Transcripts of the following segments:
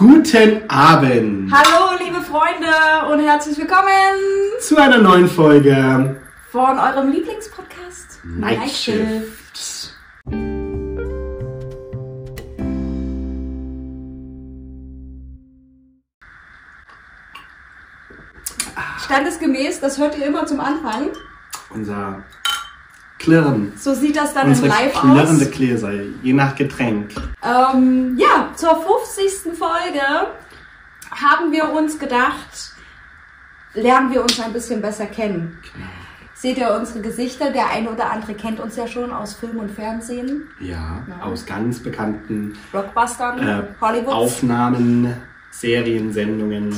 Guten Abend Hallo, liebe Freunde und herzlich willkommen zu einer neuen Folge von eurem Lieblingspodcast Night Shift. Standesgemäß, das hört ihr immer zum Anfang. Unser Klirren, So sieht das dann im unsere Live klirrende aus. Gläser, je nach Getränk. Ähm, ja, zur 50. Folge haben wir uns gedacht, lernen wir uns ein bisschen besser kennen. Genau. Seht ihr unsere Gesichter? Der eine oder andere kennt uns ja schon aus Film und Fernsehen, Ja, Ja. aus ganz bekannten Blockbustern, äh, Hollywoods. Aufnahmen, Serien, Sendungen.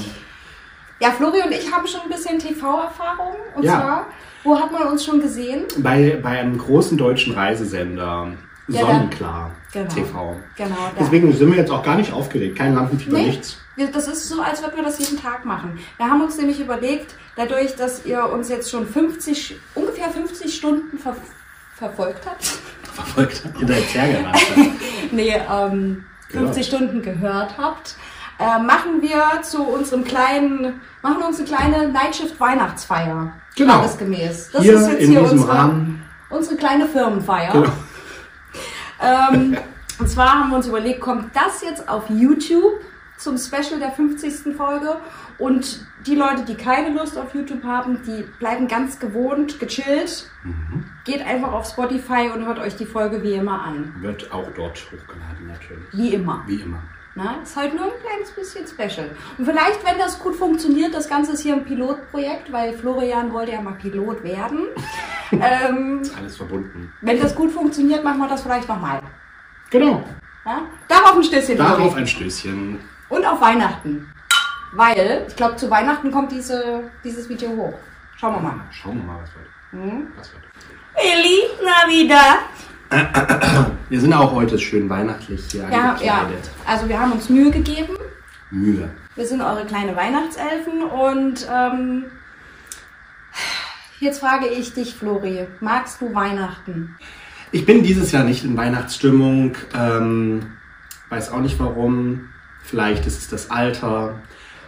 Ja, Flori und ich haben schon ein bisschen TV-Erfahrung. Und Ja. zwar, wo hat man uns schon gesehen? Bei, bei einem großen deutschen Reisesender, Ja, Sonnenklar Genau. TV. Genau, da. Deswegen sind wir jetzt auch gar nicht aufgeregt. Kein Lampenfieber, Nee. nichts. Das ist so, als würden wir das jeden Tag machen. Wir haben uns nämlich überlegt, dadurch, dass ihr uns jetzt schon 50, ungefähr 50 Stunden ver verfolgt habt. Verfolgt in der Zergerlandschaft. nee, ähm, 50 Gehört. Stunden gehört habt, äh, machen wir zu unserem kleinen, machen wir uns eine kleine Nightshift Weihnachtsfeier. Genau. Tagesgemäß. Das hier ist jetzt in hier diesem unsere, Rahmen. unsere kleine Firmenfeier. Genau. Ähm, und zwar haben wir uns überlegt, kommt das jetzt auf YouTube zum Special der 50. Folge? Und die Leute, die keine Lust auf YouTube haben, die bleiben ganz gewohnt, gechillt. Mhm. Geht einfach auf Spotify und hört euch die Folge wie immer an. Wird auch dort hochgeladen, natürlich. Wie immer. Wie immer. Na, ist halt nur ein kleines bisschen special. Und vielleicht, wenn das gut funktioniert, das Ganze ist hier ein Pilotprojekt, weil Florian wollte ja mal Pilot werden. ähm, Ist alles verbunden. wenn das gut funktioniert, machen wir das vielleicht nochmal. Genau. Ja? Darauf ein Stößchen. Darauf ein Stößchen. Und auf Weihnachten. Weil, ich glaube, zu Weihnachten kommt diese, dieses Video hoch. Schauen wir mal. Schauen wir mal, was wird. Hm? Was wird. Feliz Navidad. Wir sind auch heute schön weihnachtlich hier Ja, ja. angekleidet. Also wir haben uns Mühe gegeben. Mühe. Wir sind eure kleine Weihnachtselfen und ähm, jetzt frage ich dich, Flori, magst du Weihnachten? Ich bin dieses Jahr nicht in Weihnachtsstimmung. Ähm, weiß auch nicht warum. Vielleicht ist es das Alter.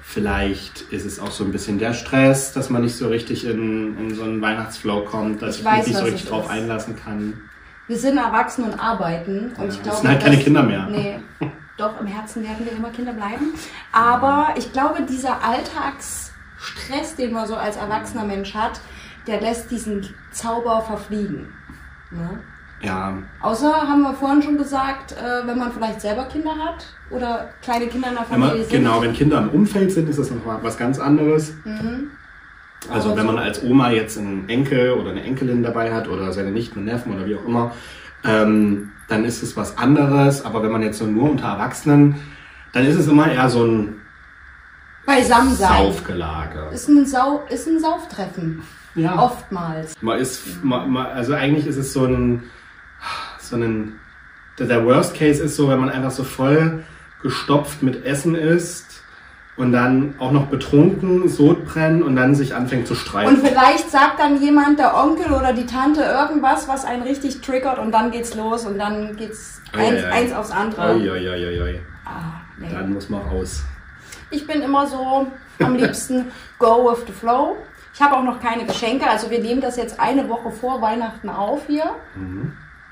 Vielleicht ist es auch so ein bisschen der Stress, dass man nicht so richtig in, in so einen Weihnachtsflow kommt, dass Ich ich, weiß, mich nicht so richtig drauf ist. einlassen kann. Wir sind erwachsen und arbeiten und Ja, ich wir glaube, sind halt keine dass- Kinder mehr. Nee, doch im Herzen werden wir immer Kinder bleiben. Aber ich glaube, dieser Alltagsstress, den man so als erwachsener Mensch hat, der lässt diesen Zauber verfliegen. Ne? Ja, Außer haben wir vorhin schon gesagt, äh, wenn man vielleicht selber Kinder hat oder kleine Kinder in der wenn man, Familie sind. genau, wenn Kinder im Umfeld sind, ist das noch was ganz anderes. Mhm. Also wenn man als Oma jetzt einen Enkel oder eine Enkelin dabei hat oder seine Nichten und Neffen oder wie auch immer, ähm, dann ist es was anderes. Aber wenn man jetzt so nur unter Erwachsenen, dann ist es immer eher so ein Beisammen sein. Saufgelage. Ist ein, Sau ist ein Sauftreffen. Ja. Oftmals. Man ist, man, man, also eigentlich ist es so ein, so ein, der, der Worst Case ist so, wenn man einfach so voll gestopft mit Essen ist und dann auch noch betrunken, Sodbrennen und dann sich anfängt zu streiten. Und vielleicht sagt dann jemand, der Onkel oder die Tante, irgendwas, was einen richtig triggert und dann geht's los und dann geht's Ei, eins, ei, ei. eins aufs andere. Oi, oi. Ah, nee. Dann muss man raus. Ich bin immer so am liebsten go with the flow. Ich habe auch noch keine Geschenke, also wir nehmen das jetzt eine Woche vor Weihnachten auf hier.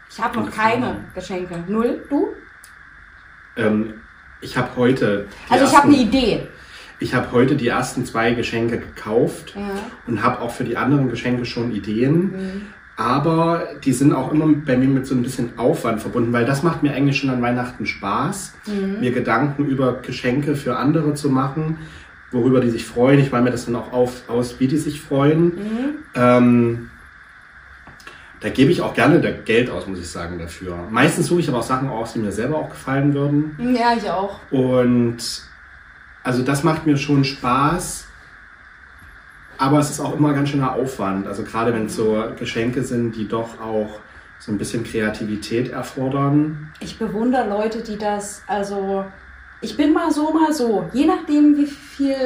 Ich habe noch keine Geschenke. Null? Du? Ähm, ich habe heute, Also ich habe eine Idee. Ich habe heute die ersten zwei Geschenke gekauft Ja. und habe auch für die anderen Geschenke schon Ideen. Mhm. Aber die sind auch immer bei mir mit so ein bisschen Aufwand verbunden, weil das macht mir eigentlich schon an Weihnachten Spaß, Mhm. mir Gedanken über Geschenke für andere zu machen, worüber die sich freuen. Ich meine mir das dann auch auf, aus, wie die sich freuen. Mhm. Ähm, da gebe ich auch gerne Geld aus, muss ich sagen, dafür. Meistens suche ich aber auch Sachen aus, die mir selber auch gefallen würden. Ja, ich auch. Und also das macht mir schon Spaß. Aber es ist auch immer ganz schöner Aufwand. Also gerade wenn es so Geschenke sind, die doch auch so ein bisschen Kreativität erfordern. Ich bewundere Leute, die das, also ich bin mal so, mal so, je nachdem, wie viel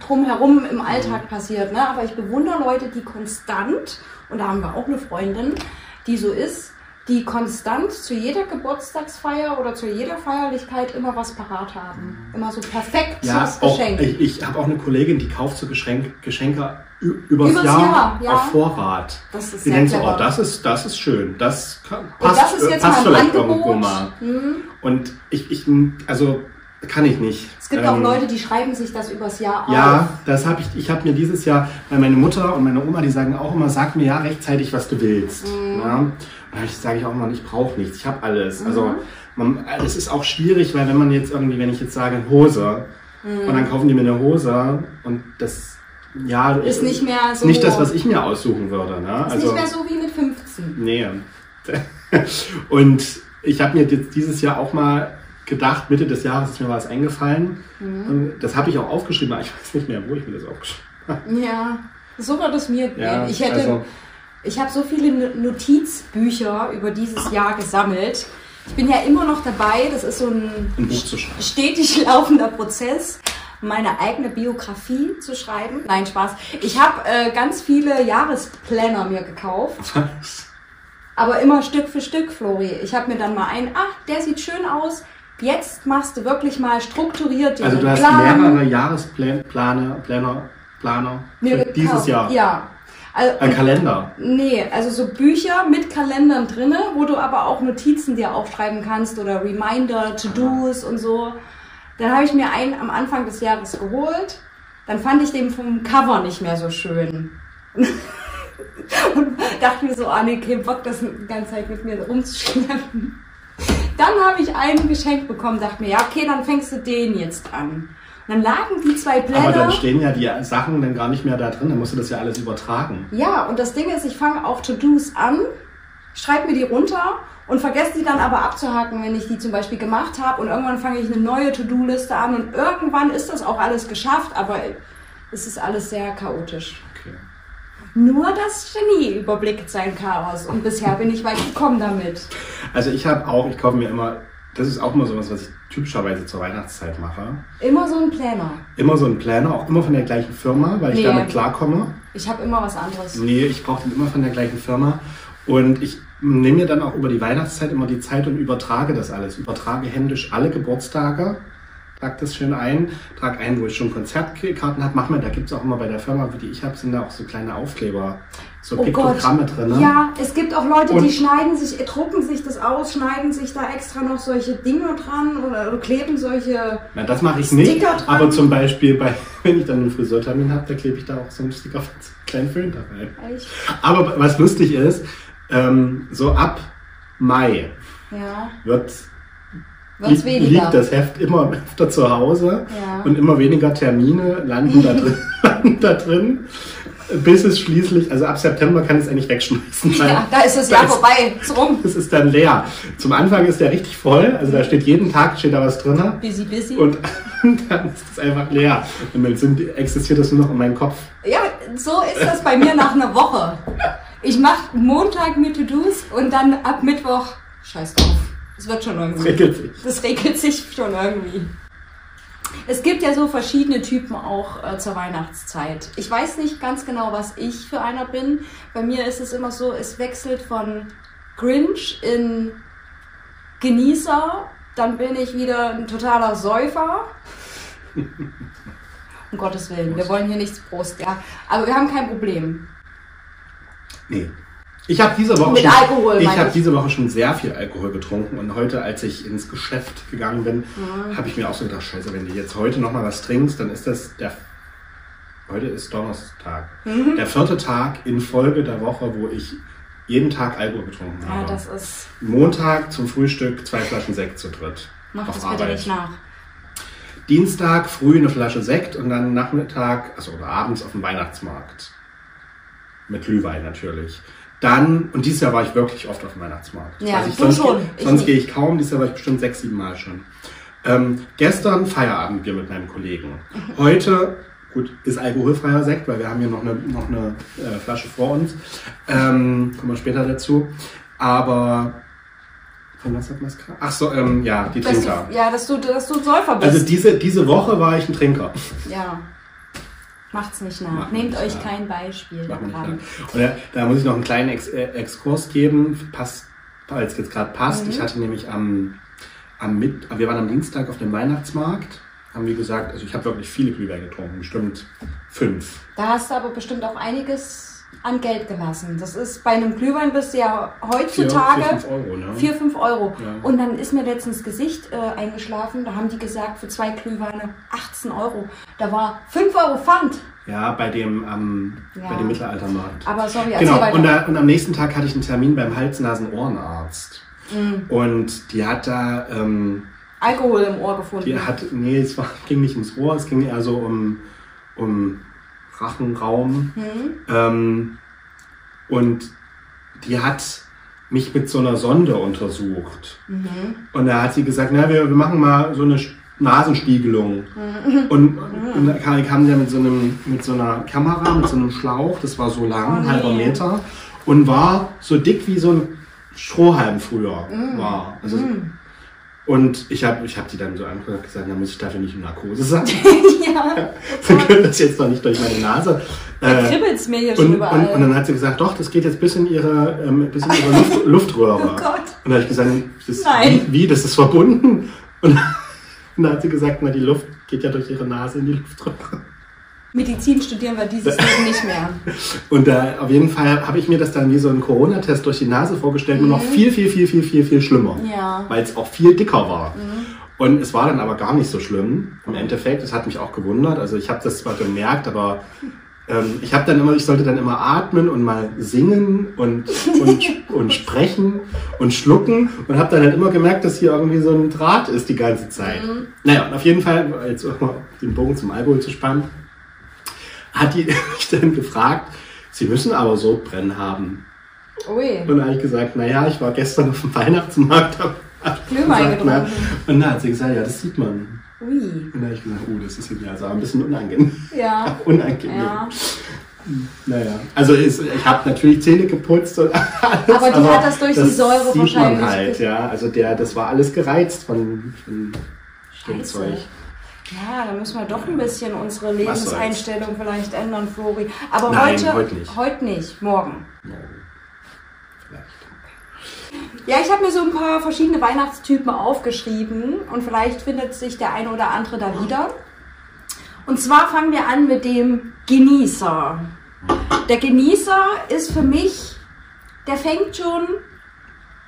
drumherum im Alltag passiert. Ne? Aber ich bewundere Leute, die konstant, und da haben wir auch eine Freundin, die so ist, die konstant zu jeder Geburtstagsfeier oder zu jeder Feierlichkeit immer was parat haben. Immer so perfekt Ja, fürs auch, Geschenk. ich, ich habe auch eine Kollegin, die kauft so Geschenk, Geschenke ü- übers, Übers Jahr, Jahr, ja. auf Vorrat. Das ist Die denkt so, oh, das ist, das ist schön. Das kann, passt, das ist jetzt passt vielleicht irgendwo Angebot. mal. Hm. Und ich, ich, also kann ich nicht. Es gibt auch Ähm, Leute, die schreiben sich das übers Jahr Ja, auf. das habe ich. Ich habe mir dieses Jahr, weil meine Mutter und meine Oma, die sagen auch immer, sag mir ja rechtzeitig, was du willst. Mhm. Ja? Dann sage ich auch immer, ich brauche nichts, ich habe alles. Also man, es ist auch schwierig, weil wenn man jetzt irgendwie, wenn ich jetzt sage Hose und dann kaufen die mir eine Hose und das ja Mhm. Ist nicht mehr so- nicht das, was ich mir aussuchen würde. Ne? Ist Also nicht mehr so wie mit 15. nee. Und ich habe mir jetzt dieses Jahr auch mal gedacht, Mitte des Jahres ist mir was eingefallen. Mhm. Und das habe ich auch aufgeschrieben, aber ich weiß nicht mehr, wo ich mir das aufgeschrieben habe. Ja, so wird es mir Ja. Ich hätte, also- ich habe so viele No- Notizbücher über dieses Jahr gesammelt. Ich bin ja immer noch dabei. Das ist so ein Ein stetig laufender Prozess, meine eigene Biografie zu schreiben. Nein, Spaß. Ich habe äh, ganz viele Jahresplanner mir gekauft, aber immer Stück für Stück, Flori. Ich habe mir dann mal einen, ach, der sieht schön aus. Jetzt machst du wirklich mal strukturiert den Also du hast Plan. mehrere Jahrespläne, Planer, mir für dieses. Jahr. Ja. Also, Ein Kalender. Nee, also so Bücher mit Kalendern drinne, wo du aber auch Notizen dir aufschreiben kannst oder Reminder, To-Dos und so. Dann habe ich mir einen am Anfang des Jahres geholt. Dann fand ich den vom Cover nicht mehr so schön. und dachte mir so, ah nee, kein Bock, das die ganze Zeit mit mir rumzuschleppen. Dann habe ich einen geschenkt bekommen, dachte mir, ja, okay, dann fängst du den jetzt an. Dann lagen die zwei Aber Blätter. dann stehen ja die Sachen dann gar nicht mehr da drin, dann musst du das ja alles übertragen. Ja, und das Ding ist, ich fange auch To-Dos an, schreibe mir die runter und vergesse die dann aber abzuhaken, wenn ich die zum Beispiel gemacht habe. Und irgendwann fange ich eine neue To-Do-Liste an und irgendwann ist das auch alles geschafft, aber es ist alles sehr chaotisch. Okay. Nur das Genie überblickt sein Chaos und bisher bin ich weit gekommen damit. Also ich habe auch, ich kaufe mir immer, das ist auch immer sowas, was ich typischerweise zur Weihnachtszeit mache. Immer so ein Planner. Immer so einen Planner, auch immer von der gleichen Firma, weil ich Nee. damit klarkomme. Ich habe immer was anderes. Nee, ich brauche den immer von der gleichen Firma. Und ich nehme mir dann auch über die Weihnachtszeit immer die Zeit und übertrage das alles. Übertrage händisch alle Geburtstage, trage das schön ein, trage ein, wo ich schon Konzertkarten habe. Mach mir, da gibt es auch immer bei der Firma, die ich habe, sind da auch so kleine Aufkleber, so Oh Piktogramme drin. Ne? Ja, es gibt auch Leute, Und- die schneiden sich, drucken sich das aus, schneiden sich da extra noch solche Dinge dran oder, oder kleben solche. Na, das mache ich nicht. Dran. Aber zum Beispiel, bei, wenn ich dann einen Friseurtermin habe, da klebe ich da auch so einen Sticker von so einem kleinen Föhn dabei. Echt? Aber was lustig ist, ähm, so ab Mai Ja, wird wird's liegt, weniger. liegt das Heft immer öfter zu Hause Ja. und immer weniger Termine landen da drin, landen da drin, bis es schließlich, also ab September kann es eigentlich wegschmeißen. ja, da ist Jahr ist- vorbei. Ist rum. Es ist dann leer. Zum Anfang ist der richtig voll, also da steht jeden Tag steht da was drin Busy, busy. und dann ist es einfach leer. Und dann sind, existiert das nur noch in meinem Kopf. ja, so ist das bei mir nach einer Woche. Ich mache Montag mir To-Dos und dann ab Mittwoch, scheiß drauf. Es wird schon Das irgendwie. regelt sich. Das regelt sich schon irgendwie. Es gibt ja so verschiedene Typen auch äh, zur Weihnachtszeit. Ich weiß nicht ganz genau, was ich für einer bin. Bei mir ist es immer so, es wechselt von Grinch in Genießer, dann bin ich wieder ein totaler Säufer. Um Gottes Willen, wir wollen hier nichts Prost, ja. Aber wir haben kein Problem. Nee. Ich habe diese Woche Mit schon, Alkohol, ich meine habe ich. diese Woche schon sehr viel Alkohol getrunken und heute, als ich ins Geschäft gegangen bin, habe ich mir auch so gedacht, Scheiße, wenn du jetzt heute noch mal was trinkst, dann ist das der heute ist Donnerstag, Mhm. der vierte Tag in Folge der Woche, wo ich jeden Tag Alkohol getrunken Ja, habe. das ist. Montag zum Frühstück zwei Flaschen Sekt zu dritt. Macht auf das bitte Arbeit. nicht nach. Dienstag früh eine Flasche Sekt und dann Nachmittag, also oder abends auf dem Weihnachtsmarkt. Mit Glühwein natürlich. Dann, und dieses Jahr war ich wirklich oft auf dem Weihnachtsmarkt. Ja, ich du sonst schon, Gehe, ich sonst nicht. gehe ich kaum, dieses Jahr war ich bestimmt sechs, sieben Mal schon. Ähm, gestern Feierabendbier mit meinem Kollegen. Heute, gut, ist alkoholfreier Sekt, weil wir haben hier noch eine, noch eine äh, Flasche vor uns. Ähm, kommen wir später dazu. Aber, von was hat man es gerade? Ach so, ähm, ja, die Dass Trinker. du, ja, dass du, dass du ein Säufer bist. Also diese, diese Woche war ich ein Trinker. Ja. Macht's nicht nach. Macht Nehmt nicht euch nach. kein Beispiel daran. Und da, da muss ich noch einen kleinen Ex äh, Exkurs geben. Passt weil es jetzt gerade passt. Ich hatte nämlich am, am Mit wir waren am Dienstag auf dem Weihnachtsmarkt, haben wie gesagt, also ich habe wirklich viele Glühwein getrunken, bestimmt fünf. Da hast du aber bestimmt auch einiges an Geld gelassen. Das ist bei einem Glühwein bist du ja heutzutage Vier, vier, fünf Euro, ne? 4, 5 Euro. Ja. Und dann ist mir letztens Gesicht äh, eingeschlafen. Da haben die gesagt, für zwei Glühweine 18 Euro. Da war 5 Euro Pfand. Ja, bei dem, ähm, Ja. bei dem Mittelaltermarkt. Aber sorry, Genau, und, da, und am nächsten Tag hatte ich einen Termin beim Hals-Nasen-Ohrenarzt. Mhm. Und die hat da, ähm, Alkohol im Ohr gefunden. die hat, nee, es war, ging nicht ums Ohr, es ging eher so um, um Rachenraum. Mhm. Ähm, und die hat mich mit so einer Sonde untersucht. Mhm. Und da hat sie gesagt, na, wir, wir machen mal so eine Nasenspiegelung. Mhm. Und, und da kam, sie ja mit so, einem, mit so einer Kamera, mit so einem Schlauch, das war so lang, Oh, ein nee. halber Meter, und war so dick wie so ein Strohhalm früher Mhm. war. Also, Und ich habe ich hab die dann so angeguckt und gesagt, na muss ich dafür nicht in Narkose sein. ja. Wir können das jetzt doch nicht durch meine Nase. Da Äh, kribbelt es mir hier schon und, überall. und, und dann hat sie gesagt, doch, das geht jetzt bis in ihre, ähm, bis in ihre Luft, Luftröhre. Oh Gott. Und da habe ich gesagt, das, Nein. Wie, wie, das ist verbunden? Und, und dann hat sie gesagt, na, die Luft geht ja durch ihre Nase in die Luftröhre. Medizin studieren wir dieses Leben nicht mehr. Und da auf jeden Fall habe ich mir das dann wie so einen Corona-Test durch die Nase vorgestellt, nur noch viel, viel, viel, viel, viel, viel schlimmer. Mhm. Ja. Mhm. Weil es auch viel dicker war. Und es war dann aber gar nicht so schlimm. Im Endeffekt, das hat mich auch gewundert. Also ich habe das zwar gemerkt, aber ähm, ich habe dann immer, ich sollte dann immer atmen und mal singen und, und, und sprechen und schlucken und habe dann halt immer gemerkt, dass hier irgendwie so ein Draht ist die ganze Zeit. Mhm. Naja, und auf jeden Fall, jetzt auch mal den Bogen zum Alkohol zu spannen, hat die mich dann gefragt, sie müssen aber Sodbrennen haben. Ui. Und dann habe ich gesagt, naja, ich war gestern auf dem Weihnachtsmarkt. hab- hab Glühwein getrunken. Und dann hat sie gesagt, ja, das sieht man. Ui. Und dann habe ich gesagt, oh, das ist jetzt also ein bisschen unangenehm. Ja. unangenehm. Ja. Naja, also ist, ich habe natürlich Zähne geputzt und alles. Aber die hat das durch die Säure sieht wahrscheinlich Man halt, ja, also der, das war alles gereizt von, von dem. Zeug. Ja, da müssen wir doch ein bisschen unsere. Lebenseinstellung vielleicht ändern, Flori. Aber Nein, heute, heute nicht. heute nicht, morgen. Vielleicht. Ja, ich habe mir so ein paar verschiedene Weihnachtstypen aufgeschrieben und vielleicht findet sich der eine oder andere da wieder. Und zwar fangen wir an mit dem Genießer. Der Genießer ist für mich, der fängt schon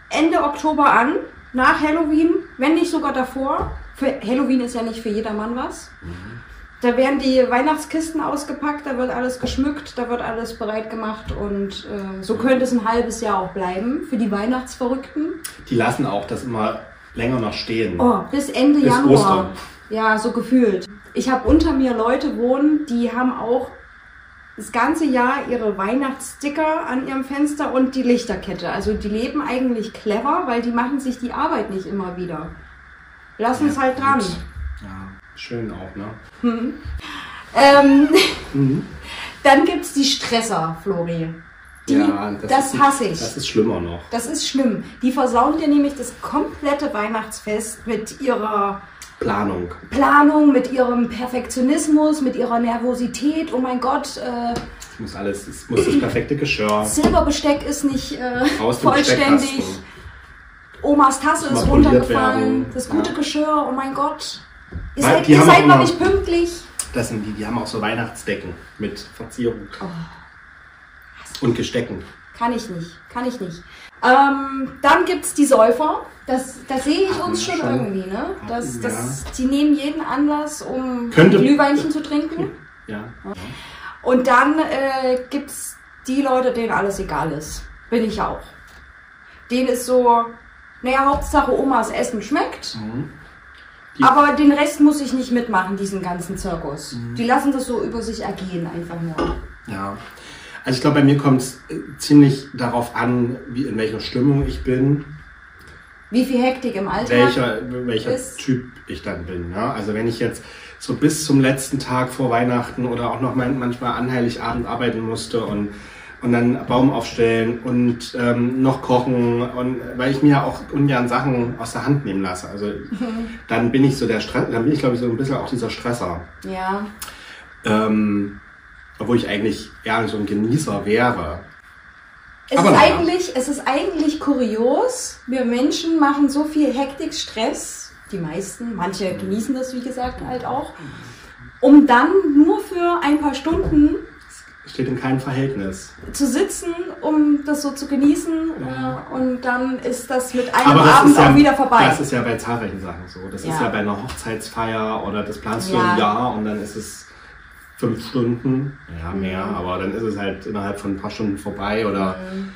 Ende Oktober an, nach Halloween, wenn nicht sogar davor. Für Halloween ist ja nicht für jedermann was. Da werden die Weihnachtskisten ausgepackt, da wird alles geschmückt, da wird alles bereit gemacht und äh, so könnte es ein halbes Jahr auch bleiben für die Weihnachtsverrückten. Die lassen auch das immer länger noch stehen. Oh, bis Ende Bis Januar. Ostern. Ja, so gefühlt. Ich habe unter mir Leute wohnen, die haben auch das ganze Jahr ihre Weihnachtssticker an ihrem Fenster und die Lichterkette. Also die leben eigentlich clever, weil die machen sich die Arbeit nicht immer wieder. Lassen es Ja, halt dran. gut. Ja, schön auch, ne? Ähm, Mhm. dann gibt's die Stresser, Flori. Die, ja, das ist, hasse ich. Das ist schlimmer noch. Das ist schlimm. Die versauen dir nämlich das komplette Weihnachtsfest mit ihrer Planung. Planung, mit ihrem Perfektionismus, mit ihrer Nervosität. Oh mein Gott, äh, Es muss alles, es muss das perfekte Geschirr Silberbesteck ist nicht äh, vollständig. Omas Tasse ist runtergefallen. werden. Das gute Ja. Geschirr, oh mein Gott. Ihr Weil seid, ihr seid noch nicht pünktlich. Das sind die, die haben auch so Weihnachtsdecken mit Verzierung. Oh. Und Gestecken. Kann ich nicht, kann ich nicht. Ähm, dann gibt's die Säufer. Das, das sehe ich Hatten uns schon, schon. irgendwie, ne? Das, Ja. das, Die nehmen jeden Anlass, um Könnte- Glühweinchen zu trinken. Ja. Und dann äh, gibt's die Leute, denen alles egal ist. Bin ich auch. Denen ist so, naja, Hauptsache Omas Essen schmeckt. Mhm. Aber den Rest muss ich nicht mitmachen, diesen ganzen Zirkus. Die lassen das so über sich ergehen, einfach nur. Ja. Also ich glaube, bei mir kommt es ziemlich darauf an, wie in welcher Stimmung ich bin, Wie viel Hektik im Alltag. welcher, welcher ist- Typ ich dann bin. Ja? Also wenn ich jetzt so bis zum letzten Tag vor Weihnachten oder auch noch manchmal an Heiligabend arbeiten musste und, und dann Baum aufstellen und ähm, noch kochen und weil ich mir auch ungern Sachen aus der Hand nehmen lasse. Also dann bin ich so der Stress, dann bin ich glaube ich so ein bisschen auch dieser Stresser. Ja. Ähm, obwohl ich eigentlich eher so ein Genießer wäre. Es Aber ist, naja. eigentlich, es ist eigentlich kurios. Wir Menschen machen so viel Hektik, Stress. Die meisten, manche genießen das, wie gesagt, halt auch. Um dann nur für ein paar Stunden Steht in keinem Verhältnis. zu sitzen, um das so zu genießen. Äh, und dann ist das mit einem das Abend ja, auch wieder vorbei. Das ist ja bei zahlreichen Sachen so. Das ist Ja. ja bei einer Hochzeitsfeier oder das planst du Ja. ein Jahr und dann ist es fünf Stunden, ja mehr, aber dann ist es halt innerhalb von ein paar Stunden vorbei oder Mhm.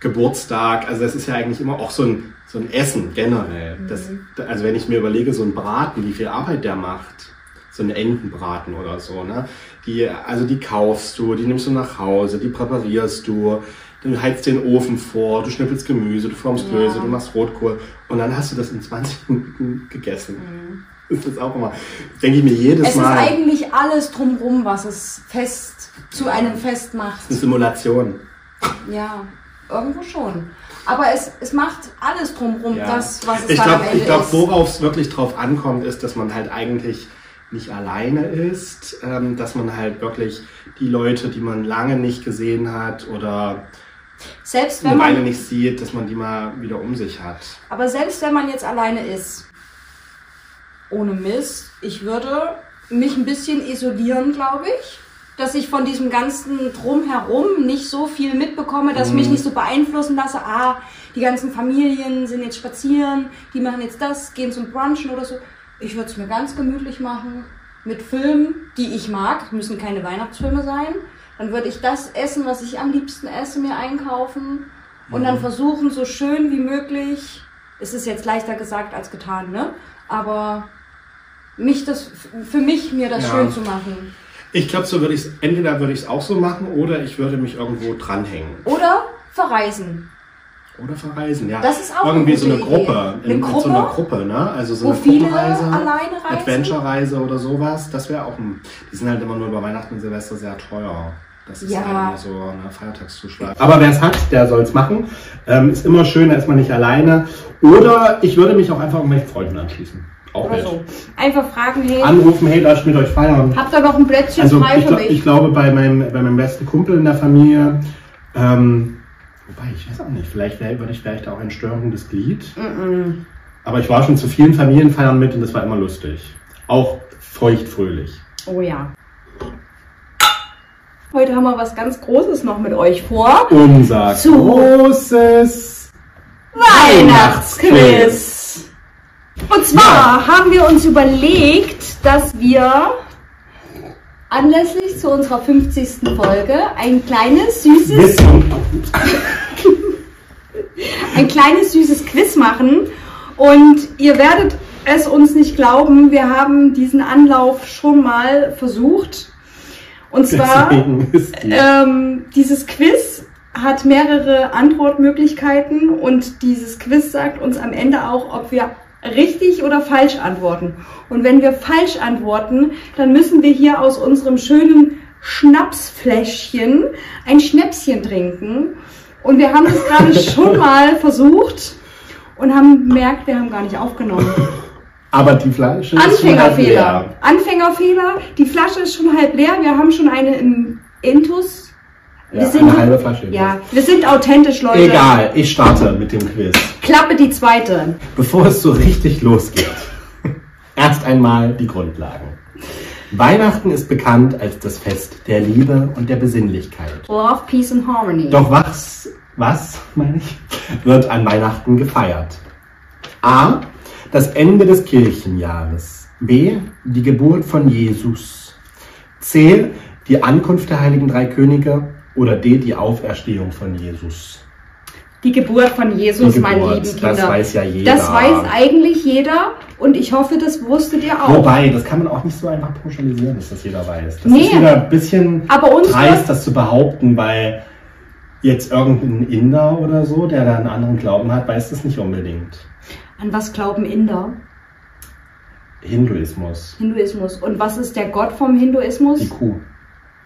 Geburtstag. Also das ist ja eigentlich immer auch so ein, so ein Essen generell. Das, also wenn ich mir überlege, so ein Braten, wie viel Arbeit der macht, so ein Entenbraten oder so, ne? Die, also die kaufst du, die nimmst du nach Hause, die präparierst du, du heizt den Ofen vor, du schnippelst Gemüse, du formst Ja. Klöße, du machst Rotkohl und dann hast du das in 20 Minuten gegessen. Das ist auch immer, das denke ich mir jedes es Mal. ist eigentlich alles drumrum, was es fest zu einem Fest macht. eine Simulation. Ja, irgendwo schon. Aber es, es macht alles drumrum, Ja. das, was es ich dann glaube, am Ende ich glaub, ist. worauf es wirklich drauf ankommt, ist, dass man halt eigentlich nicht alleine ist, ähm, dass man halt wirklich die Leute, die man lange nicht gesehen hat oder Selbst wenn eine Weile man, nicht sieht, dass man die mal wieder um sich hat. aber selbst wenn man jetzt alleine ist, ohne Mist, ich würde mich ein bisschen isolieren, glaube ich. Dass ich von diesem ganzen Drumherum nicht so viel mitbekomme, dass ich Mhm. mich nicht so beeinflussen lasse. Ah, die ganzen Familien sind jetzt spazieren, die machen jetzt das, gehen zum Brunchen oder so. Ich würde es mir ganz gemütlich machen mit Filmen, die ich mag. Müssen keine Weihnachtsfilme sein. Dann würde ich das essen, was ich am liebsten esse, mir einkaufen und dann versuchen, so schön wie möglich. Es ist jetzt leichter gesagt als getan, ne? Aber mich das für mich mir das Ja. schön zu machen. Ich glaube, so würde ich es, entweder würde ich es auch so machen oder ich würde mich irgendwo dranhängen. Oder verreisen. Oder verreisen, ja. Das ist auch Irgendwie eine so eine Idee. Gruppe. Eine in, in so Gruppe? einer Gruppe, ne? Also so eine Gruppenreise. Adventure-Reise oder sowas, das wäre auch ein. Die sind halt immer nur über Weihnachten und Silvester sehr teuer. Das ist Ja. halt immer so ein Feiertagszuschlag. Aber wer es hat, der soll es machen. Ähm, ist immer schön, da ist man nicht alleine. Oder ich würde mich auch einfach irgendwelchen Freunden anschließen. Auch Oder so. Einfach fragen, hey, Anrufen, hey, lasst mit euch feiern. habt ihr noch ein Plätzchen Also frei ich, für gla- ich mich? glaube, bei meinem, bei meinem besten Kumpel in der Familie, ähm, wobei ich weiß auch nicht, vielleicht würde ich vielleicht auch ein störendes Glied. Mm-mm. Aber ich war schon zu vielen Familienfeiern mit und das war immer lustig. Auch feuchtfröhlich. Oh ja. Heute haben wir was ganz Großes noch mit euch vor. Unser Zu- großes Weihnachtsquiz. Und zwar haben wir uns überlegt, dass wir anlässlich zu unserer 50. Folge ein kleines süßes, ein kleines süßes Quiz machen. Und ihr werdet es uns nicht glauben, wir haben diesen Anlauf schon mal versucht. Und zwar. Ähm, dieses Quiz hat mehrere Antwortmöglichkeiten und dieses Quiz sagt uns am Ende auch, ob wir richtig oder falsch antworten. Und wenn wir falsch antworten, dann müssen wir hier aus unserem schönen Schnapsfläschchen ein Schnäpschen trinken. Und wir haben das gerade schon mal versucht und haben gemerkt, wir haben gar nicht aufgenommen. Aber die Flasche ist schon halb Anfängerfehler. leer. Anfängerfehler. Die Flasche ist schon halb leer. Wir haben schon eine im Intus. Ja, eine halbe Flasche. Ja, wir sind authentisch, Leute. Egal, ich starte mit dem Quiz. Klappe die zweite. Bevor es so richtig losgeht, erst einmal die Grundlagen. Weihnachten ist bekannt als das Fest der Liebe und der Besinnlichkeit. Love, Peace and Harmony. Doch was, was, meine ich, wird an Weihnachten gefeiert? A. Das Ende des Kirchenjahres. B. Die Geburt von Jesus. C. Die Ankunft der heiligen drei Könige. Oder D. Die Auferstehung von Jesus. Die Geburt von Jesus, Die meine Geburt, lieben Kinder. das weiß ja jeder. Das weiß eigentlich jeder und ich hoffe, das wusstet ihr auch. Wobei, das kann man auch nicht so einfach pauschalisieren, dass das jeder weiß. Das Nee. ist wieder ein bisschen Aber uns dreist, das zu behaupten, weil jetzt irgendein Inder oder so, der da einen anderen Glauben hat, weiß das nicht unbedingt. An was glauben Inder? Hinduismus. Hinduismus. Und was ist der Gott vom Hinduismus? Die Kuh.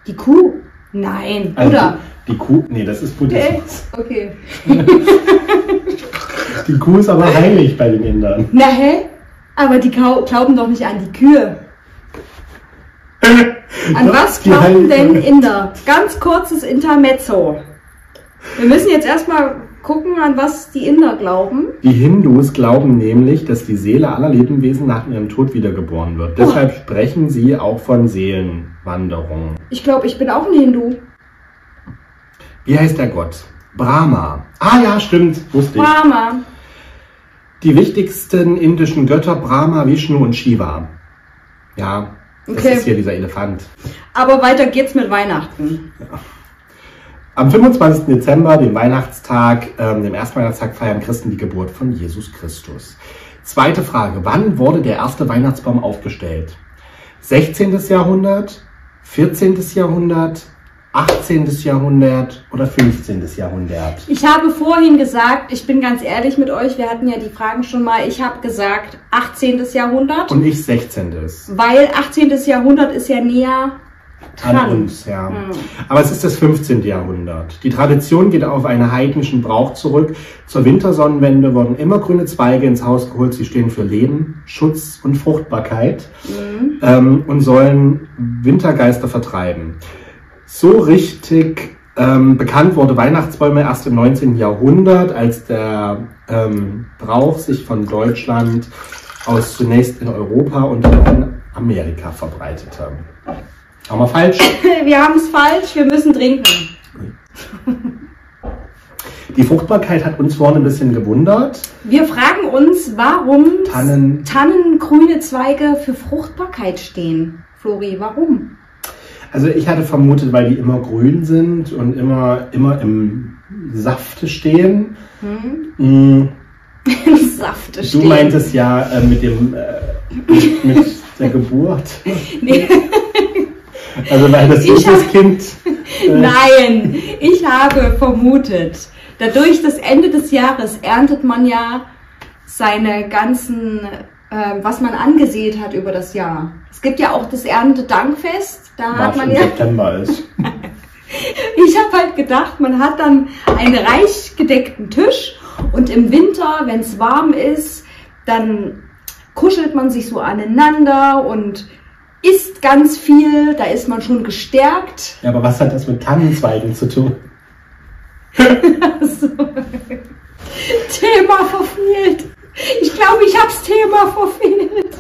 Die Kuh? Nein. Also Oder? Die, die Kuh, nee, das ist Buddhismus. Okay. Die Kuh ist aber heilig bei den Indern. Na hä? Aber die glauben doch nicht an die Kühe. An was glauben denn Inder? Ganz kurzes Intermezzo. Wir müssen jetzt erstmal gucken, an was die Inder glauben. Die Hindus glauben nämlich, dass die Seele aller Lebewesen nach ihrem Tod wiedergeboren wird. Deshalb sprechen sie auch von Seelenwanderung. Ich glaube, ich bin auch ein Hindu. Wie heißt der Gott? Brahma. Ah ja, stimmt, wusste ich. Brahma. Die wichtigsten indischen Götter Brahma, Vishnu und Shiva. Ja, das Okay. ist hier dieser Elefant. Aber weiter geht's mit Weihnachten. Am 25. Dezember, dem Weihnachtstag, ähm, dem ersten Weihnachtstag, feiern Christen die Geburt von Jesus Christus. Zweite Frage. Wann wurde der erste Weihnachtsbaum aufgestellt? 16. Jahrhundert, 14. Jahrhundert, 18. Jahrhundert oder 15. Jahrhundert? Ich habe vorhin gesagt, ich bin ganz ehrlich mit euch, wir hatten ja die Fragen schon mal, ich habe gesagt 18. Jahrhundert, Und ich 16. weil 18. Jahrhundert ist ja näher An uns, ja. Aber es ist das 15. Jahrhundert. Die Tradition geht auf einen heidnischen Brauch zurück. Zur Wintersonnenwende wurden immer grüne Zweige ins Haus geholt. Sie stehen für Leben, Schutz und Fruchtbarkeit ähm, und sollen Wintergeister vertreiben. So richtig ähm, bekannt wurde Weihnachtsbäume erst im 19. Jahrhundert, als der ähm, Brauch sich von Deutschland aus zunächst in Europa und dann in Amerika verbreitete. Haben wir falsch? Wir haben es falsch, wir müssen trinken. Die Fruchtbarkeit hat uns vorne ein bisschen gewundert. Wir fragen uns, warum Tannen. Tannen grüne Zweige für Fruchtbarkeit stehen. Flori, warum? Also ich hatte vermutet, weil die immer grün sind und immer, immer im Safte stehen. Mm, Im Safte Du stehen. meintest ja äh, mit dem äh, mit, mit der Geburt. Nee. Also weil das Ich hab- Jesuskind. Äh, Nein, ich habe vermutet, dadurch das Ende des Jahres erntet man ja seine ganzen, äh, was man angesät hat über das Jahr. Es gibt ja auch das Erntedankfest, da was hat man im ja, September ist. ich habe halt gedacht, man hat dann einen reich gedeckten Tisch und im Winter, wenn es warm ist, dann kuschelt man sich so aneinander und isst ganz viel, da ist man schon gestärkt. Ja, aber was hat das mit Tannenzweigen zu tun? Thema verfehlt. Ich glaube, ich hab's Thema verfehlt.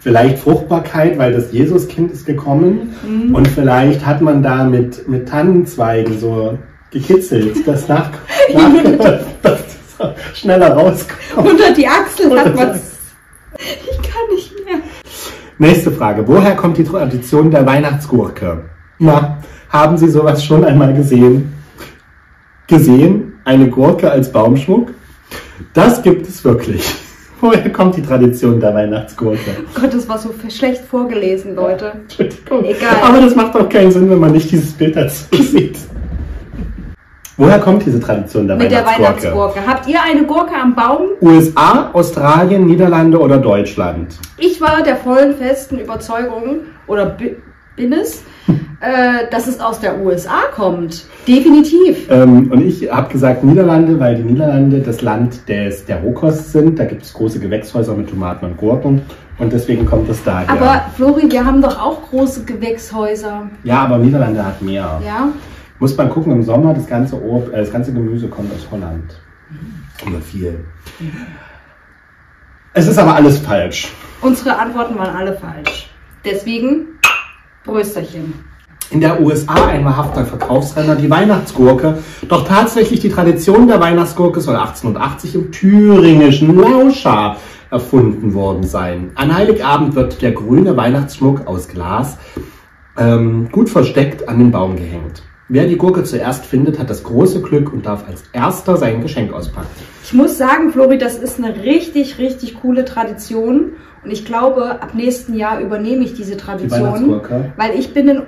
Vielleicht Fruchtbarkeit, weil das Jesuskind ist gekommen Mhm. und vielleicht hat man da mit, mit Tannenzweigen so gekitzelt, das nach, nachgeholfen, dass das schneller rauskommt. Unter die Achsel hat die man's. Ich kann nicht. Nächste Frage. Woher kommt die Tradition der Weihnachtsgurke? Na, haben Sie sowas schon einmal gesehen? Gesehen? Eine Gurke als Baumschmuck? Das gibt es wirklich. Woher kommt die Tradition der Weihnachtsgurke? Gott, das war so schlecht vorgelesen, Leute. Entschuldigung. Egal. Aber das macht doch keinen Sinn, wenn man nicht dieses Bild dazu sieht. Woher kommt diese Tradition der Mit der Weihnachtsgurke? Weihnachtsgurke. Habt ihr eine Gurke am Baum? USA, Australien, Niederlande oder Deutschland? Ich war der vollen festen Überzeugung, oder bi- bin es, äh, dass es aus der USA kommt. Definitiv. Ähm, und ich habe gesagt Niederlande, weil die Niederlande das Land des, der Rohkost sind. Da gibt es große Gewächshäuser mit Tomaten und Gurken. Und deswegen kommt es daher. Aber Flori, wir haben doch auch große Gewächshäuser. ja, aber Niederlande hat mehr. Ja? Muss man gucken, im Sommer, das ganze, Ob äh, das ganze Gemüse kommt aus Holland. Oder viel. Es ist aber alles falsch. Unsere Antworten waren alle falsch. Deswegen Brösterchen. In der USA ein wahrhafter Verkaufsrenner, die Weihnachtsgurke. Doch tatsächlich die Tradition der Weihnachtsgurke soll 1880 im thüringischen Lauscha erfunden worden sein. An Heiligabend wird der grüne Weihnachtsschmuck aus Glas ähm, gut versteckt an den Baum gehängt. Wer die Gurke zuerst findet, hat das große Glück und darf als erster sein Geschenk auspacken. Ich muss sagen, Flori, das ist eine richtig, richtig coole Tradition. Und ich glaube, ab nächsten Jahr übernehme ich diese Die Tradition. Weihnachtsgurke. Weil ich bin ein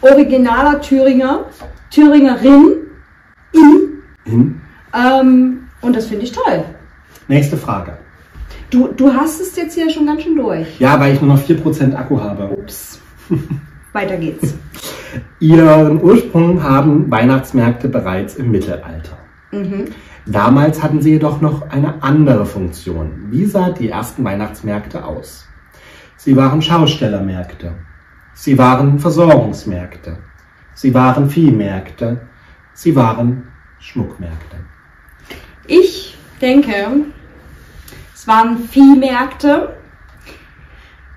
originaler Thüringer, Thüringerin. Hin. Ähm, und das finde ich toll. Nächste Frage. Du, du hast es jetzt hier schon ganz schön durch. Ja, weil ich nur noch 4% Akku habe. Ups. Weiter geht's. Ihren Ursprung haben Weihnachtsmärkte bereits im Mittelalter. Mhm. Damals hatten sie jedoch noch eine andere Funktion. Wie sahen die ersten Weihnachtsmärkte aus? Sie waren Schaustellermärkte. Sie waren Versorgungsmärkte. Sie waren Viehmärkte. Sie waren Schmuckmärkte. Ich denke, es waren Viehmärkte.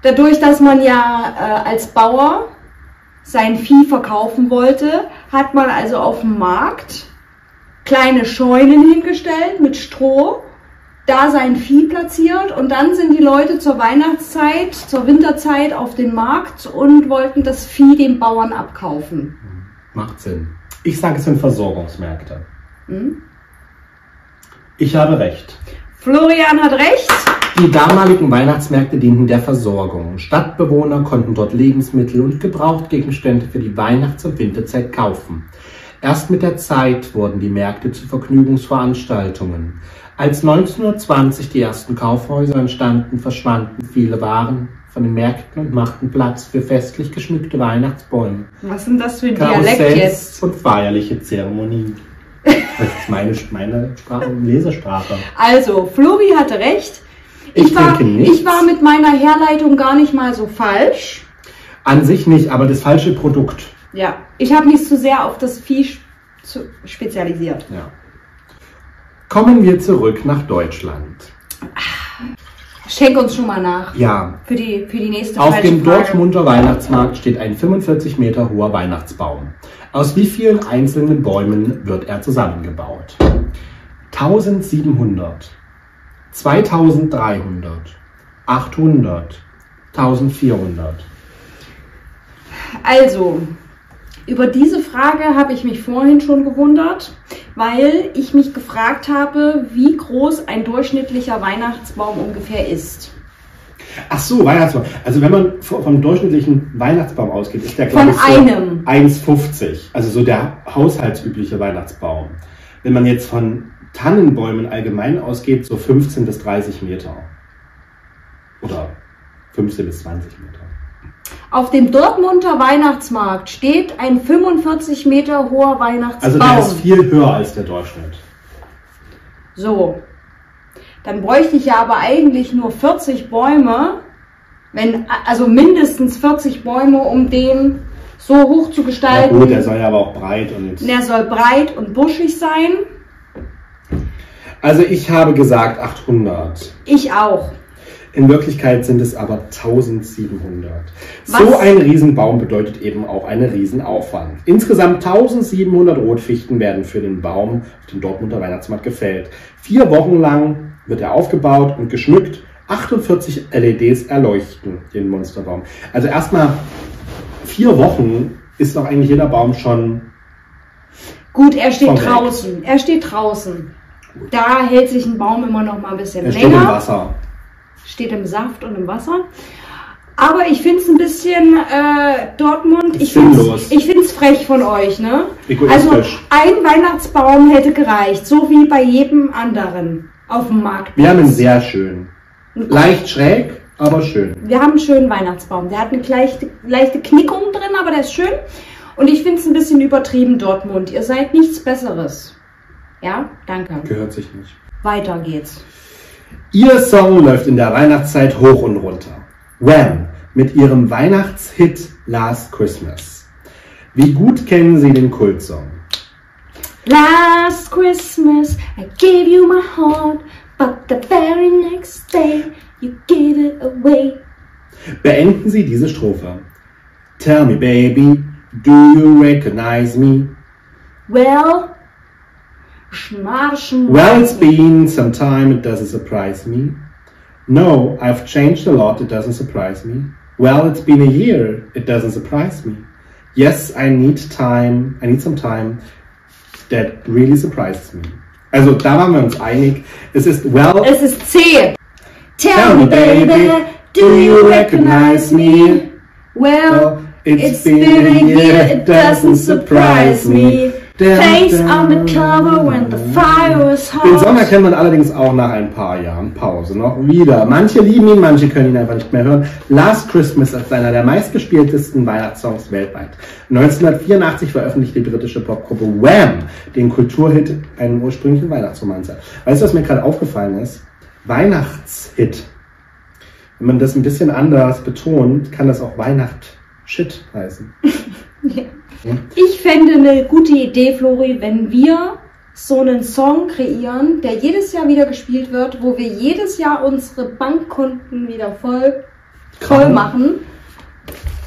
Dadurch, dass man ja äh, als Bauer sein Vieh verkaufen wollte, hat man also auf dem Markt kleine Scheunen hingestellt mit Stroh, da sein Vieh platziert und dann sind die Leute zur Weihnachtszeit, zur Winterzeit auf den Markt und wollten das Vieh den Bauern abkaufen. Macht Sinn. Ich sage, es sind Versorgungsmärkte. Hm? Ich habe recht. Florian hat recht. Die damaligen Weihnachtsmärkte dienten der Versorgung. Stadtbewohner konnten dort Lebensmittel und Gebrauchtgegenstände für die Weihnachts- und Winterzeit kaufen. Erst mit der Zeit wurden die Märkte zu Vergnügungsveranstaltungen. Als 1920 die ersten Kaufhäuser entstanden, verschwanden viele Waren von den Märkten und machten Platz für festlich geschmückte Weihnachtsbäume, Was sind das für ein Dialekt Karussells jetzt? und feierliche Zeremonien. Das ist meine, meine Sprache, Lesesprache. Also, Flori hatte recht. Ich Ich war, denke nicht. ich war mit meiner Herleitung gar nicht mal so falsch. An sich nicht, aber das falsche Produkt. Ja, ich habe mich zu sehr auf das Vieh spezialisiert. Ja. Kommen wir zurück nach Deutschland. Schenk uns schon mal nach Ja, für die, für die nächste auf dem Frage. Dortmunder Weihnachtsmarkt steht ein 45 Meter hoher Weihnachtsbaum. Aus wie vielen einzelnen Bäumen wird er zusammengebaut? 1700, 2300, 800, 1400. Also, über diese Frage habe ich mich vorhin schon gewundert, weil ich mich gefragt habe, wie groß ein durchschnittlicher Weihnachtsbaum ungefähr ist. Ach so, Weihnachtsbaum. Also wenn man vom durchschnittlichen Weihnachtsbaum ausgeht, ist der glaube ich so einem. 1,50. Also so der haushaltsübliche Weihnachtsbaum. Wenn man jetzt von Tannenbäumen allgemein ausgeht, so 15 bis 30 Meter. Oder 15 bis 20 Meter. Auf dem Dortmunder Weihnachtsmarkt steht ein 45 Meter hoher Also Weihnachtsbaum. der ist viel höher als der Durchschnitt. So. Dann bräuchte ich ja aber eigentlich nur 40 Bäume, wenn, also mindestens 40 Bäume, um den so hoch zu Ja gestalten. gut, der soll ja aber auch breit und. Der soll breit und buschig sein. Also ich habe gesagt 800. Ich auch. In Wirklichkeit sind es aber 1700. So Was? ein Riesenbaum bedeutet eben auch einen Riesenaufwand. Insgesamt 1700 Rotfichten werden für den Baum auf dem Dortmunder Weihnachtsmarkt gefällt. Vier Wochen lang wird er aufgebaut und geschmückt. 48 LEDs erleuchten den Monsterbaum. Also erstmal vier Wochen ist doch eigentlich jeder Baum schon Gut, er steht draußen. Er steht draußen. Da hält sich ein Baum immer noch mal ein bisschen er steht im länger. Wasser. steht im Saft und im Wasser. Aber ich finde es ein bisschen äh, Dortmund. Ich finde find's frech von euch, ne? Also ein Weihnachtsbaum hätte gereicht, so wie bei jedem anderen auf dem Markt. Wir haben ihn sehr schön. Leicht schräg, aber schön. Wir haben einen schönen Weihnachtsbaum. Der hat eine leichte, leichte Knickung drin, aber der ist schön. Und ich finde es ein bisschen übertrieben, Dortmund. Ihr seid nichts Besseres. Ja, danke. Gehört sich nicht. Weiter geht's. Ihr Song läuft in der Weihnachtszeit hoch und runter. Wham! Mit ihrem Weihnachtshit Last Christmas. Wie gut kennen Sie den Kultsong? Last Christmas, I gave you my heart, but the very next day, you gave it away. Beenden Sie diese Strophe. Tell me, baby, do you recognize me? Well. Well, it's been some time, it doesn't surprise me. No, I've changed a lot, it doesn't surprise me. Well, it's been a year, it doesn't surprise me. Yes, I need time, I need some time, that really surprises me. Also, da waren wir uns einig. Es ist well, Es ist C. Tell me, baby, do you recognize me? Well, it's been a year, it doesn't surprise me. Face on the cover when the fire is Den Song hot. erkennt man allerdings auch nach ein paar Jahren Pause noch wieder. Manche lieben ihn, manche können ihn einfach nicht mehr hören. Last Christmas ist einer der meistgespieltesten Weihnachtssongs weltweit. 1984 veröffentlichte die britische Popgruppe Wham! den Kulturhit, einen ursprünglichen Weihnachtsromanze. Weißt du, was mir gerade aufgefallen ist? Weihnachtshit. Wenn man das ein bisschen anders betont, kann das auch Weihnacht-Shit heißen. Ich fände eine gute Idee, Flori, wenn wir so einen Song kreieren, der jedes Jahr wieder gespielt wird, wo wir jedes Jahr unsere Bankkonten wieder voll, voll machen.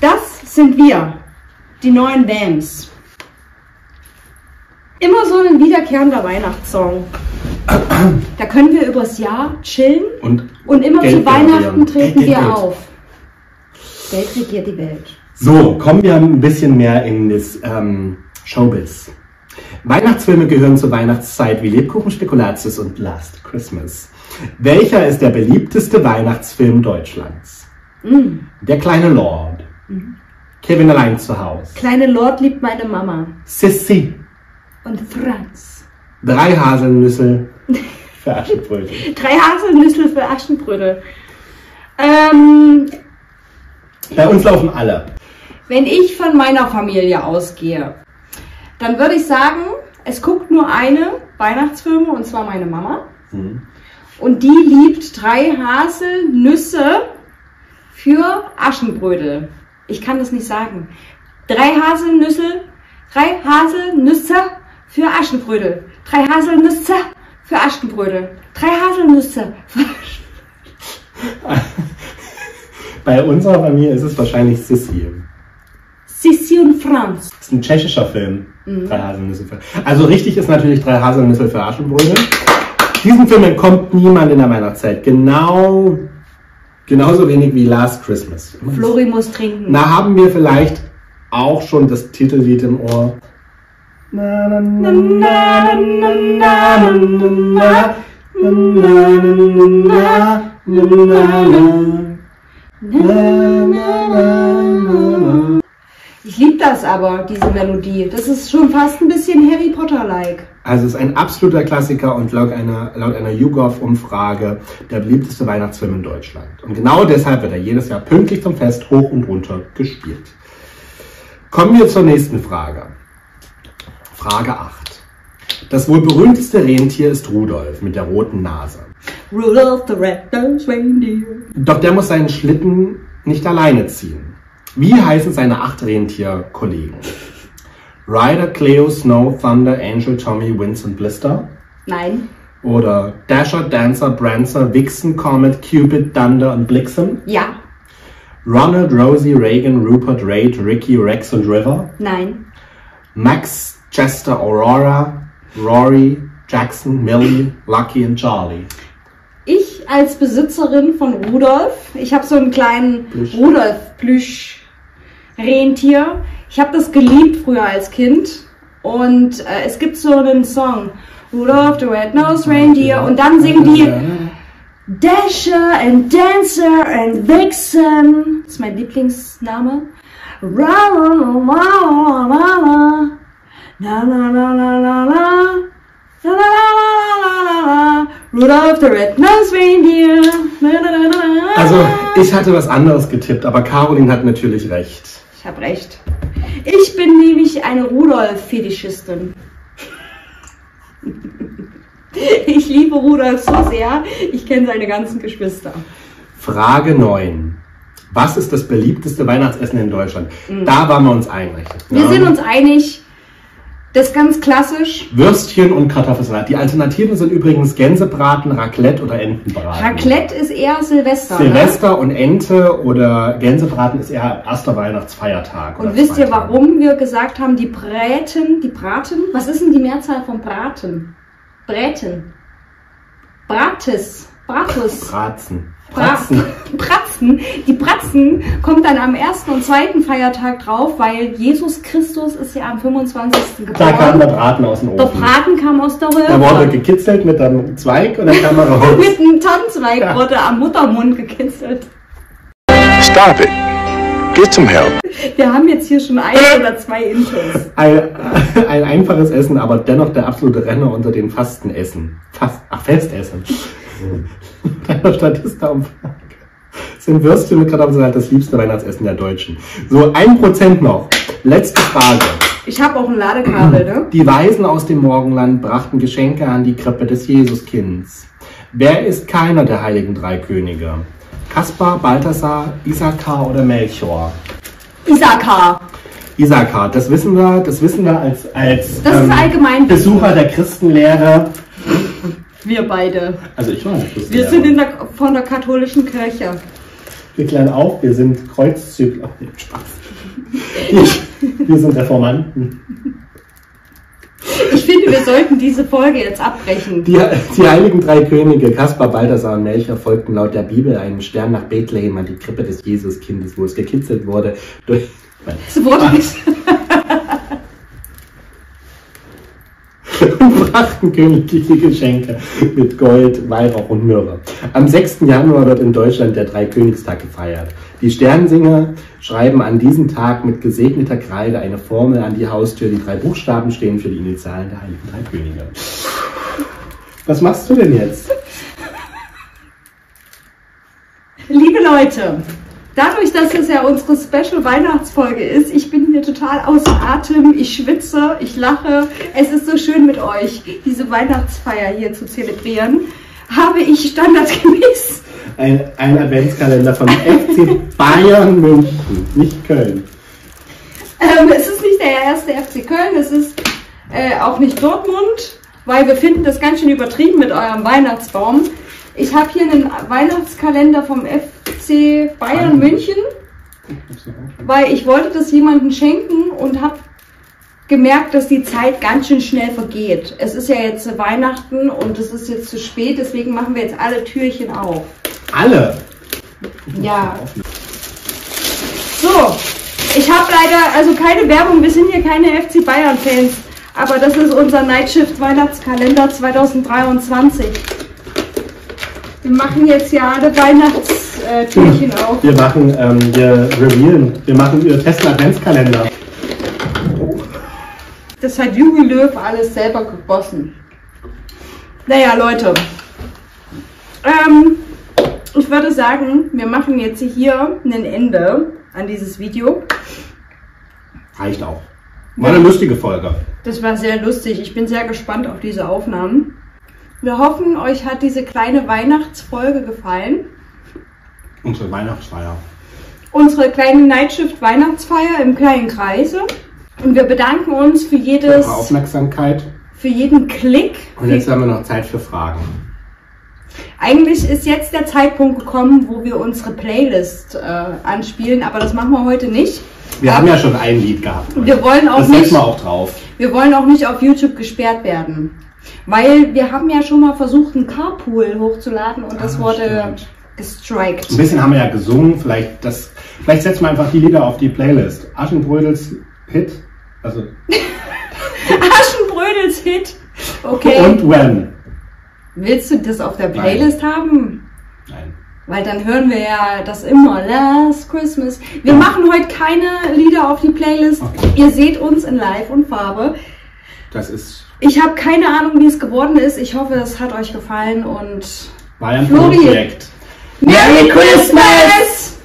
Das sind wir, die neuen Vamps. Immer so ein wiederkehrender Weihnachtssong. Da können wir übers Jahr chillen Und und immer Geld zu Weihnachten treten Geld, wir Geld. auf. Geld regiert die Welt. So, kommen wir ein bisschen mehr in das ähm, Showbiz. Weihnachtsfilme gehören zur Weihnachtszeit wie Lebkuchen, Spekulatius und Last Christmas. Welcher ist der beliebteste Weihnachtsfilm Deutschlands? Mm. Der kleine Lord. Kevin allein zu Hause. Kleine Lord liebt meine Mama. Sissi. Und Franz. Drei Haselnüsse für Aschenbrödel. Drei Haselnüsse für Aschenbrödel. Ähm, Bei uns laufen alle. Wenn ich von meiner Familie ausgehe, dann würde ich sagen, es guckt nur eine Weihnachtsfilme und zwar meine Mama. Hm. Und die liebt drei Haselnüsse für Aschenbrödel. Ich kann das nicht sagen. Drei Haselnüsse, drei Haselnüsse für Aschenbrödel. Drei Haselnüsse für Aschenbrödel. Drei Haselnüsse für Bei unserer Familie ist es wahrscheinlich Sissi. Sissi und Franz. Das ist ein tschechischer Film. Mhm. Drei Haselnüsse für. Also richtig ist natürlich drei Haselnüsse für Aschenbrödel. Diesen Film entkommt niemand in der Weihnachtszeit. Genau, genauso wenig wie Last Christmas. Flori muss trinken. Na, haben wir vielleicht auch schon das Titellied im Ohr? Na, na, na, na, na, na, na, na, na, na, na, na, Ich liebe das aber, diese Melodie. Das ist schon fast ein bisschen Harry Potter-like. Also es ist ein absoluter Klassiker und laut einer, laut einer YouGov-Umfrage der beliebteste Weihnachtsfilm in Deutschland. Und genau deshalb wird er jedes Jahr pünktlich zum Fest hoch und runter gespielt. Kommen wir zur nächsten Frage. Frage 8. Das wohl berühmteste Rentier ist Rudolf mit der roten Nase. Rudolph the Red-Nosed Reindeer. Doch der muss seinen Schlitten nicht alleine ziehen. Wie heißen seine acht Rentier-Kollegen? Ryder, Cleo, Snow, Thunder, Angel, Tommy, Wince und Blister? Nein. Oder Dasher, Dancer, Prancer, Vixen, Comet, Cupid, Thunder und Blixen? Ja. Ronald, Rosie, Reagan, Rupert, Raid, Ricky, Rex und River? Nein. Max, Chester, Aurora, Rory, Jackson, Millie, Lucky und Charlie? Ich als Besitzerin von Rudolf, ich habe so einen kleinen Plüsch. Rudolf-Plüsch-Rentier. Ich habe das geliebt früher als Kind. Und äh, es gibt so einen Song, Rudolph the Red-Nosed Reindeer. Und dann singen die Dasher and Dancer and Vixen. Das ist mein Lieblingsname. Rudolph the Red-Nosed Reindeer. Also, ich hatte was anderes getippt, aber Caroline hat natürlich recht. Ich habe recht. Ich bin nämlich eine Rudolf-Fetischistin. Ich liebe Rudolf so sehr, ich kenne seine ganzen Geschwister. Frage 9. Was ist das beliebteste Weihnachtsessen in Deutschland? Da waren wir uns einig. Wir Ja. sind uns einig, das ist ganz klassisch. Würstchen und Kartoffelsalat. Die Alternativen sind übrigens Gänsebraten, Raclette oder Entenbraten. Raclette ist eher Silvester. Silvester und Ente oder Gänsebraten ist eher erster Weihnachtsfeiertag. Ne? Und wisst ihr, warum wir gesagt haben, die Bräten, die Braten? Was ist denn die Mehrzahl von Braten? Bräten. Brates. Bratus. Bratzen. Bratzen. Bratzen. Die Bratzen kommt dann am ersten und zweiten Feiertag drauf, weil Jesus Christus ist ja am 25. Da kam der geboren. Braten aus dem Der Ofen. Braten kam aus der Da wurde Röhre. gekitzelt mit einem Zweig und dann kam er raus. Mit einem Tannenzweig Ja. wurde am Muttermund gekitzelt. Stop it. Get some help. Wir haben jetzt hier schon ein oder zwei Intros. Ein, ein einfaches Essen, aber dennoch der absolute Renner unter den Fastenessen. Fast, ach, Festessen. Deiner Statista-Umfrage. Sind Würstchen mit Kartoffelsalat das liebste Weihnachtsessen der Deutschen? So, ein Prozent noch. Letzte Frage. Ich habe auch ein Ladekabel, ne? Die Weisen aus dem Morgenland brachten Geschenke an die Krippe des Jesuskinds. Wer ist keiner der heiligen drei Könige? Kaspar, Balthasar, Isakar oder Melchior? Isakar. Isakar, das wissen wir, das wissen wir als, als Das ist allgemein Besucher der Christenlehre. Wir beide. Also ich war der Wir sind in der, von der katholischen Kirche. Wir klären auf, wir sind Kreuzzügler. Spaß. Wir, wir sind Reformanten. Ich finde, wir sollten diese Folge jetzt abbrechen. Die, die heiligen drei Könige, Kaspar, Balthasar und Melchior, folgten laut der Bibel einem Stern nach Bethlehem an die Krippe des Jesuskindes, wo es gekitzelt wurde durch... Es wurde nicht. brachten königliche Geschenke mit Gold, Weihrauch und Myrrhe. Am 6. Januar wird in Deutschland der Dreikönigstag gefeiert. Die Sternsinger schreiben an diesem Tag mit gesegneter Kreide eine Formel an die Haustür. Die drei Buchstaben stehen für die Initialen der heiligen drei Könige. Was machst du denn jetzt? Liebe Leute, dadurch, dass es ja unsere Special Weihnachtsfolge ist, ich bin hier total außer Atem, ich schwitze, ich lache. Es ist so schön mit euch, diese Weihnachtsfeier hier zu zelebrieren. Habe ich standardgemäß Ein, ein Adventskalender von FC Bayern München, nicht Köln. Ähm, es ist nicht der erste FC Köln, es ist äh, auch nicht Dortmund, weil wir finden das ganz schön übertrieben mit eurem Weihnachtsbaum. Ich habe hier einen Weihnachtskalender vom FC Bayern München, weil ich wollte das jemandem schenken und habe gemerkt, dass die Zeit ganz schön schnell vergeht. Es ist ja jetzt Weihnachten und es ist jetzt zu spät, deswegen machen wir jetzt alle Türchen auf. Alle. Ja. So, ich habe leider also keine Werbung, wir sind hier keine FC Bayern Fans, aber das ist unser Nightshift Weihnachtskalender 2023. Wir machen jetzt ja alle Weihnachtstürchen auf. Wir machen, ähm, wir revealen, wir machen, wir testen Adventskalender. Das hat Juri Löw alles selber gegossen. Naja, Leute. Ähm, ich würde sagen, wir machen jetzt hier ein Ende an dieses Video. Reicht auch. War eine lustige Folge. Das war sehr lustig. Ich bin sehr gespannt auf diese Aufnahmen. Wir hoffen, euch hat diese kleine Weihnachtsfolge gefallen. Unsere Weihnachtsfeier. Unsere kleine Nightshift Weihnachtsfeier im kleinen Kreise. Und wir bedanken uns für jedes, Eure Aufmerksamkeit. für jeden Klick. Und jetzt haben wir noch Zeit für Fragen. Eigentlich ist jetzt der Zeitpunkt gekommen, wo wir unsere Playlist äh, anspielen, aber das machen wir heute nicht. Wir haben ja schon ein Lied gehabt. Wir wollen auch das nicht, wir auch drauf. wir wollen auch nicht auf YouTube gesperrt werden. Weil wir haben ja schon mal versucht, ein Carpool hochzuladen und das Ah, wurde stimmt. gestrikt. Ein bisschen haben wir ja gesungen. Vielleicht, das, vielleicht setzen wir einfach die Lieder auf die Playlist. Aschenbrödels Hit. Also, Aschenbrödels Hit. Okay. Und When. Willst du das auf der Playlist haben? Nein. Weil dann hören wir ja das immer. Last Christmas. Wir machen heute keine Lieder auf die Playlist. Okay. Ihr seht uns in Live und Farbe. Das ist, Ich habe keine Ahnung, wie es geworden ist. Ich hoffe, es hat euch gefallen und war ein. Projekt. Merry Christmas!